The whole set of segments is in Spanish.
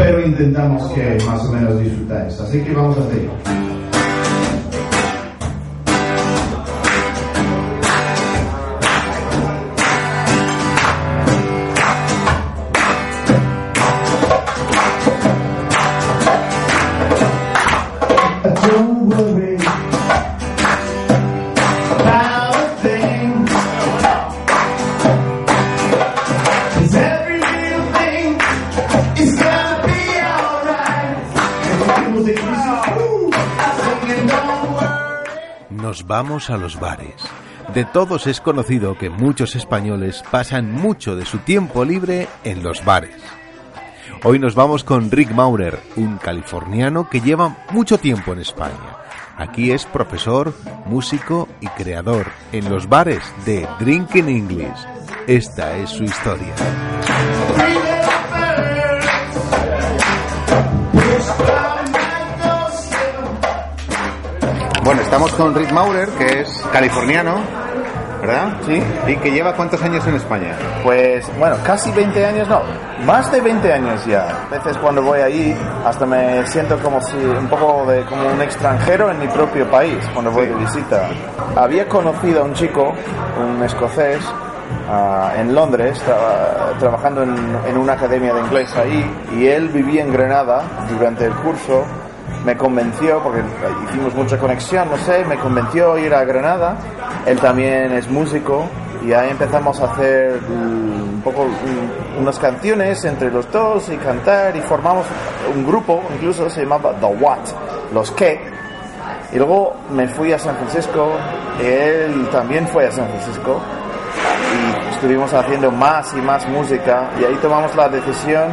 Pero intentamos que más o menos disfrutáis. Así que vamos a hacerlo. Vamos a los bares. De todos es conocido que muchos españoles pasan mucho de su tiempo libre en los bares. Hoy nos vamos con Rick Maurer, un californiano que lleva mucho tiempo en España. Aquí es profesor, músico y creador en los bares de Drinking English. Esta es su historia. Bueno, estamos con Rick Maurer, que es californiano, ¿verdad? Sí. ¿Y que lleva cuántos años en España? Pues bueno, casi 20 años, no, más de 20 años ya. A veces cuando voy ahí hasta me siento como si un poco de como un extranjero en mi propio país cuando voy de visita. Había conocido a un chico, un escocés, ah, en Londres, traba- trabajando en, en una academia de inglés ahí, y él vivía en Granada durante el curso. Me convenció, porque hicimos mucha conexión, no sé, me convenció ir a Granada. Él también es músico y ahí empezamos a hacer un poco unas canciones entre los dos y cantar y formamos un grupo, incluso se llamaba The What, los que. Y luego me fui a San Francisco, él también fue a San Francisco y estuvimos haciendo más y más música y ahí tomamos la decisión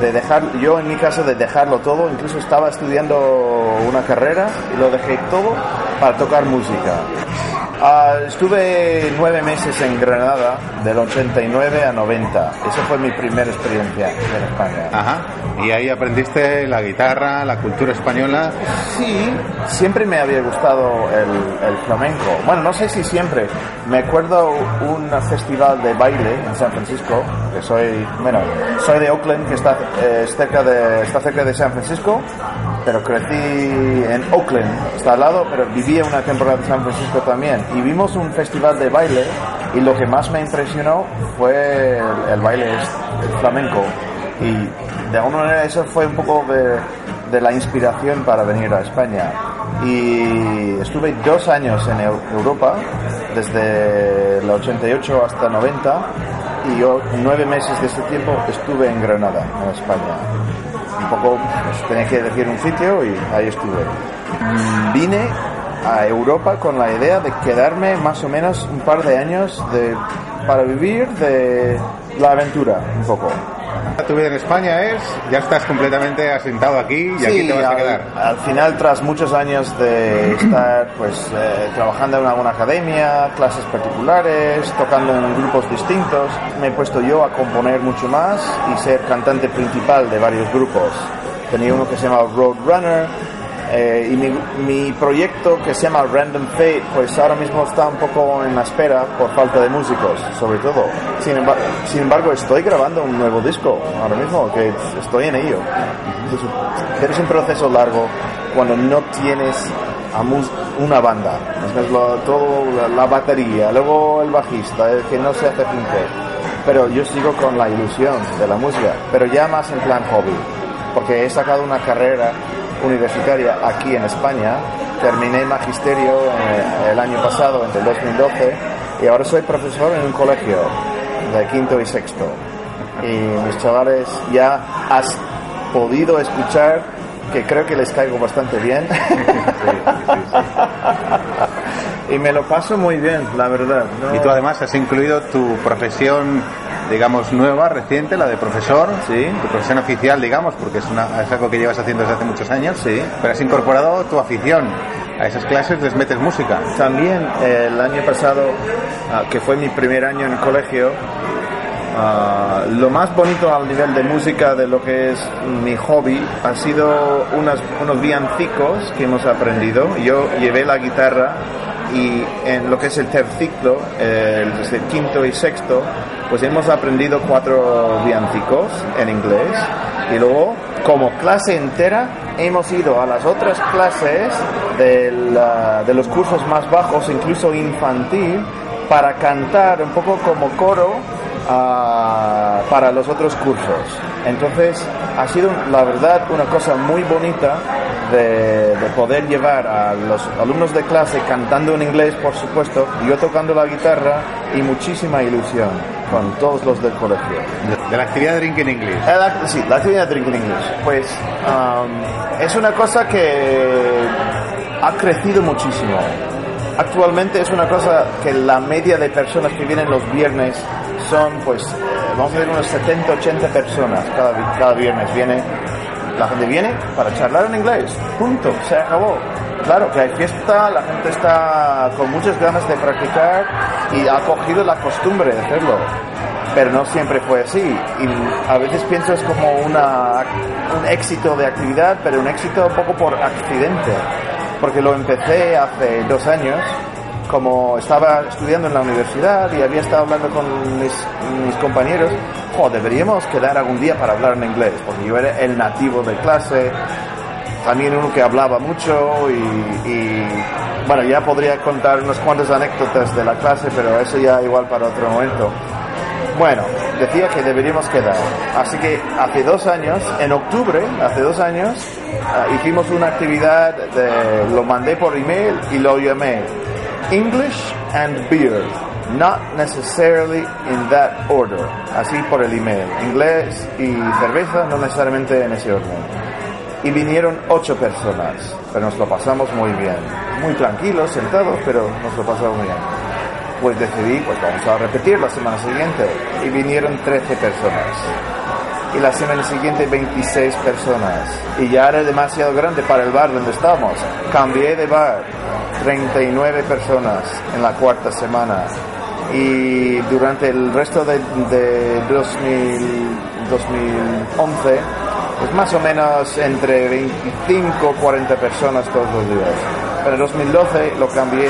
de dejar, yo en mi caso de dejarlo todo, incluso estaba estudiando una carrera y lo dejé todo para tocar música. Ah, estuve nueve meses en Granada, del 89 a 90. Esa fue mi primera experiencia en España. Ajá. Y ahí aprendiste la guitarra, la cultura española. Sí, siempre me había gustado el, el flamenco. Bueno, no sé si siempre. Me acuerdo un festival de baile en San Francisco, soy, bueno, soy de Oakland, que está, eh, cerca, de, está cerca de San Francisco, pero crecí en Oakland, está al lado, pero vivía una temporada en San Francisco también. Y vimos un festival de baile y lo que más me impresionó fue el, baile, flamenco. Y de alguna manera eso fue un poco de, de la inspiración para venir a España. Y estuve dos años en Eu- Europa, desde el 88 hasta 90, y yo nueve meses de ese tiempo estuve en Granada, en España. Un poco, pues, tenía que elegir un sitio y ahí estuve. Mm, Vine a Europa con la idea de quedarme más o menos un par de años de, para vivir de la aventura, un poco. Tu vida en España es, ya estás completamente asentado aquí y aquí te vas a al, quedar. al final, tras muchos años de estar pues eh, trabajando en alguna academia, clases particulares, tocando en grupos distintos, me he puesto yo a componer mucho más y ser cantante principal de varios grupos. Tenía uno que se llama Roadrunner eh, y mi, mi proyecto que se llama Random Fate, pues ahora mismo está un poco en la espera por falta de músicos, sobre todo. Sin embargo, sin embargo estoy grabando un nuevo disco ahora mismo, que estoy en ello. Entonces, pero es un proceso largo cuando no tienes a una banda. Es lo- todo la, la batería, luego el bajista, el que no se hace junto. Pero yo sigo con la ilusión de la música, pero ya más en plan hobby, porque he sacado una carrera universitaria aquí en España, terminé magisterio eh, el año pasado, entre el 2012, y ahora soy profesor en un colegio de quinto y sexto. Y mis chavales ya has podido escuchar que creo que les caigo bastante bien. y me lo paso muy bien, la verdad. ¿no? Y tú además has incluido tu profesión digamos, nueva, reciente, la de profesor. Sí. Tu profesión oficial, digamos, porque es, una, es algo que llevas haciendo desde hace muchos años. Sí. Pero has incorporado tu afición. A esas clases les metes música. También eh, el año pasado, ah, que fue mi primer año en el colegio, ah, lo más bonito al nivel de música de lo que es mi hobby ha sido unas- unos villancicos que hemos aprendido. Yo llevé la guitarra y en lo que es el tercer ciclo, eh, desde el quinto y sexto, pues hemos aprendido cuatro villancicos en inglés y luego como clase entera hemos ido a las otras clases del, ah, de los cursos más bajos, incluso infantil, para cantar un poco como coro ah, para los otros cursos. Entonces ha sido la verdad una cosa muy bonita de, de poder llevar a los alumnos de clase cantando en inglés, por supuesto, y yo tocando la guitarra y muchísima ilusión con todos los del colegio. De, de la actividad Drinking English. Eh, la- sí, la actividad Drinking English. Pues um, es una cosa que ha crecido muchísimo. Actualmente es una cosa que la media de personas que vienen los viernes son, pues, eh, vamos a decir, unos 70, 80 personas cada, cada viernes. Viene, la gente viene para charlar en inglés. Punto, se acabó. Claro que hay fiesta, la gente está con muchas ganas de practicar y ha cogido la costumbre de hacerlo pero no siempre fue así. Y a veces pienso es como una, un éxito de actividad, pero un éxito un poco por accidente. Porque lo empecé hace dos años, como estaba estudiando en la universidad y había estado hablando con mis, mis compañeros, "Jo, deberíamos quedar algún día para hablar en inglés, porque yo era el nativo de clase, también uno que hablaba mucho y, y, bueno, ya podría contar unas cuantas anécdotas de la clase, pero eso ya igual para otro momento. Bueno, decía que deberíamos quedar. Así que hace dos años, en octubre, hace dos años, ah, hicimos una actividad, de, lo mandé por email y lo llamé English and Beer. Not necessarily in that order. Así por el email. Inglés y cerveza, no necesariamente en ese orden y vinieron ocho personas, pero nos lo pasamos muy bien, muy tranquilos, sentados, pero nos lo pasamos muy bien. Pues decidí, pues vamos a repetir la semana siguiente y vinieron 13 personas. Y la semana siguiente 26 personas. Y ya era demasiado grande para el bar donde estábamos. Cambié de bar. 39 personas en la cuarta semana. Y durante el resto de, de 2000 2011 pues más o menos entre 25 o 40 personas todos los días. En 2012 lo cambié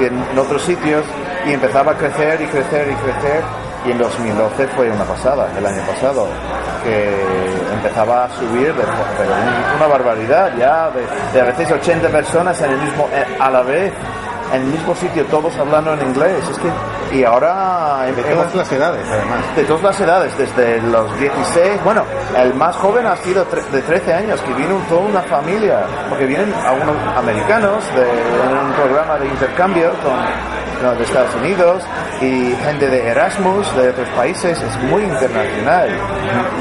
en otros sitios y empezaba a crecer y crecer y crecer. Y en 2012 fue una pasada, el año pasado, que empezaba a subir de, de un- una barbaridad ya, de, de a veces 80 personas en el mismo, eh, a la vez, en el mismo sitio, todos hablando en inglés. Es que, y ahora De hemos- todas las edades, además. de todas las edades, desde los 16, bueno, el más joven ha sido de 13 años, que vino toda una familia, porque vienen algunos americanos de en un programa de intercambio con, de Estados Unidos y gente de Erasmus de otros países, es muy internacional.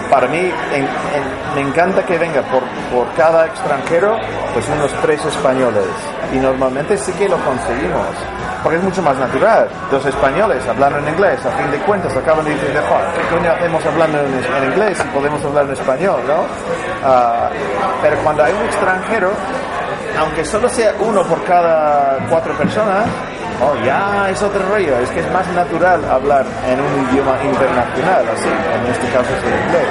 Para mí en- en- me encanta que venga por, por cada extranjero, pues unos tres españoles, y normalmente sí que lo conseguimos porque es mucho más natural. Los españoles hablando en inglés, a fin de cuentas, acaban diciendo, "Joder, ¿qué coño hacemos hablando en, en inglés si podemos hablar en español, no? Ah, pero cuando hay un extranjero, aunque solo sea uno por cada cuatro personas, oh, ya es otro rollo, es que es más natural hablar en un idioma internacional, así, en este caso es el inglés.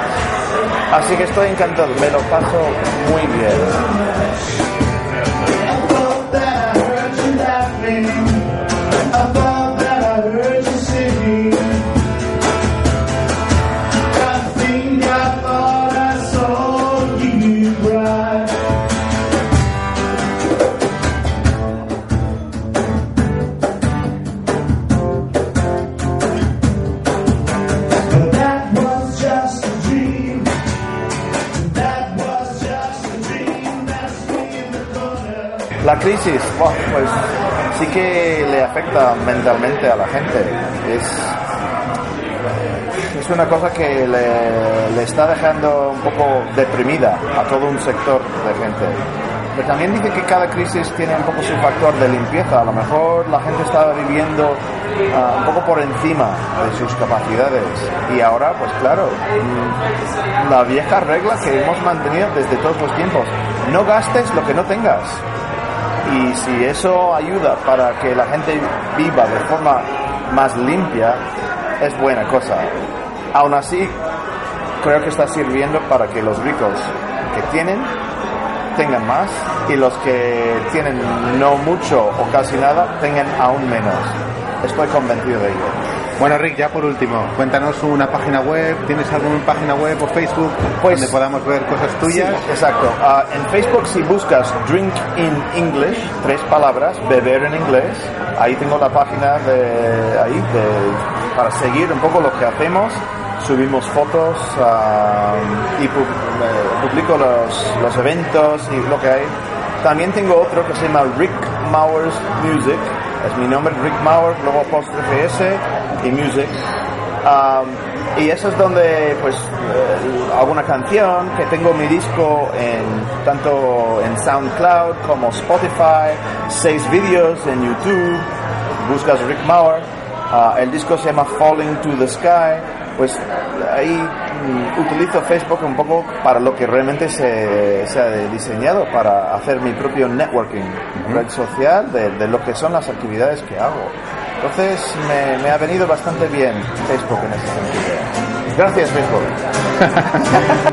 Así que estoy encantado, me lo paso muy bien. Crisis, pues sí que le afecta mentalmente a la gente. Es, es una cosa que le, le está dejando un poco deprimida a todo un sector de gente. Pero también dice que cada crisis tiene un poco su factor de limpieza. A lo mejor la gente estaba viviendo ah, un poco por encima de sus capacidades. Y ahora, pues claro, mm, la vieja regla que hemos mantenido desde todos los tiempos. No gastes lo que no tengas. Y si eso ayuda para que la gente viva de forma más limpia, es buena cosa. Aún así, creo que está sirviendo para que los ricos que tienen tengan más y los que tienen no mucho o casi nada tengan aún menos. Estoy convencido de ello. Bueno, Rick, ya por último, cuéntanos una página web. ¿Tienes alguna página web o Facebook Pues- donde podamos ver cosas tuyas? Sí, exacto. Ah, en Facebook si buscas Drink in English, tres palabras, beber en inglés, ahí tengo la página de ahí de- para seguir un poco lo que hacemos. Subimos fotos ah, y pu- eh, publico los, los eventos y lo que hay. También tengo otro que se llama Rick Mowers Music. Es mi nombre, Rick Mowers, luego apóstrofe S y Music. Um, y eso es donde, pues, eh, alguna canción, que tengo mi disco en tanto en SoundCloud como Spotify, seis vídeos en YouTube, buscas Rick Mauer, ah, el disco se llama Falling to the Sky, pues ahí mm, utilizo Facebook un poco para lo que realmente se, se ha diseñado, para hacer mi propio networking, red social de, de lo que son las actividades que hago. Entonces me, ha venido bastante bien Facebook en ese sentido. Gracias Facebook.